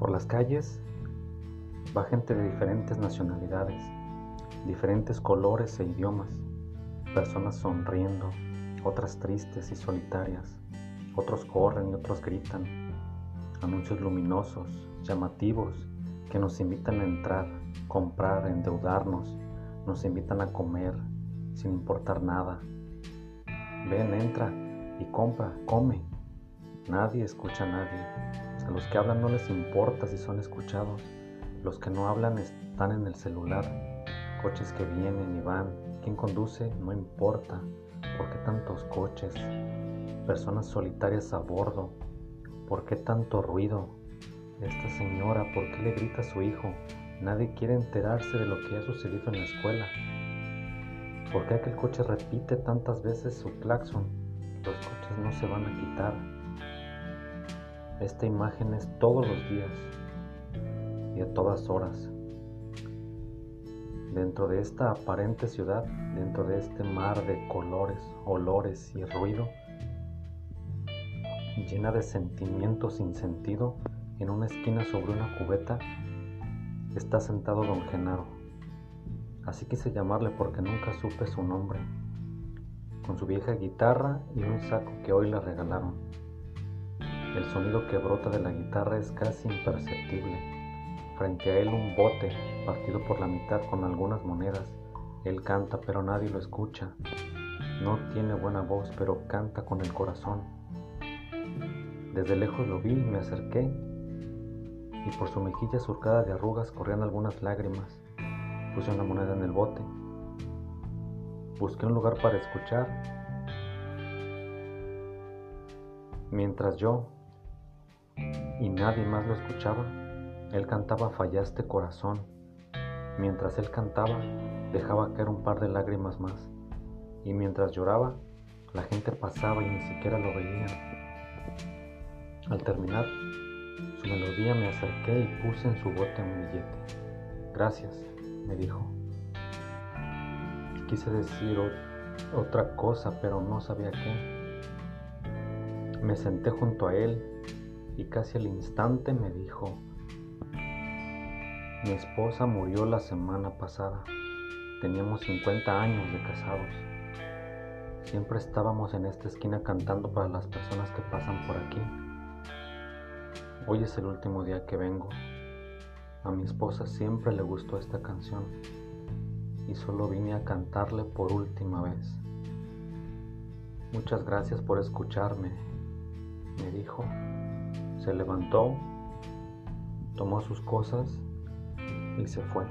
Por las calles va gente de diferentes nacionalidades, diferentes colores e idiomas, personas sonriendo, otras tristes y solitarias, otros corren y otros gritan, anuncios luminosos, llamativos, que nos invitan a entrar, comprar, endeudarnos, nos invitan a comer sin importar nada. Ven, entra y compra, come. Nadie escucha a nadie. Los que hablan no les importa si son escuchados. Los que no hablan están en el celular. Coches que vienen y van. Quien conduce no importa. ¿Por qué tantos coches? Personas solitarias a bordo. ¿Por qué tanto ruido? Esta señora, ¿por qué le grita a su hijo? Nadie quiere enterarse de lo que ha sucedido en la escuela. ¿Por qué aquel coche repite tantas veces su claxon? Los coches no se van a quitar. Esta imagen es todos los días y a todas horas. Dentro de esta aparente ciudad, dentro de este mar de colores, olores y ruido, llena de sentimientos sin sentido, en una esquina sobre una cubeta, está sentado don Genaro. Así quise llamarle porque nunca supe su nombre, con su vieja guitarra y un saco que hoy le regalaron. El sonido que brota de la guitarra es casi imperceptible. Frente a él un bote partido por la mitad con algunas monedas. Él canta pero nadie lo escucha. No tiene buena voz pero canta con el corazón. Desde lejos lo vi y me acerqué y por su mejilla surcada de arrugas corrían algunas lágrimas. Puse una moneda en el bote. Busqué un lugar para escuchar. Mientras yo y nadie más lo escuchaba, él cantaba Fallaste corazón. Mientras él cantaba, dejaba caer un par de lágrimas más. Y mientras lloraba, la gente pasaba y ni siquiera lo veía. Al terminar, su melodía me acerqué y puse en su bote un billete. Gracias, me dijo. Quise decir otra cosa, pero no sabía qué. Me senté junto a él y casi al instante me dijo, mi esposa murió la semana pasada. Teníamos 50 años de casados. Siempre estábamos en esta esquina cantando para las personas que pasan por aquí. Hoy es el último día que vengo. A mi esposa siempre le gustó esta canción y solo vine a cantarle por última vez. Muchas gracias por escucharme, me dijo. Se levantó, tomó sus cosas y se fue.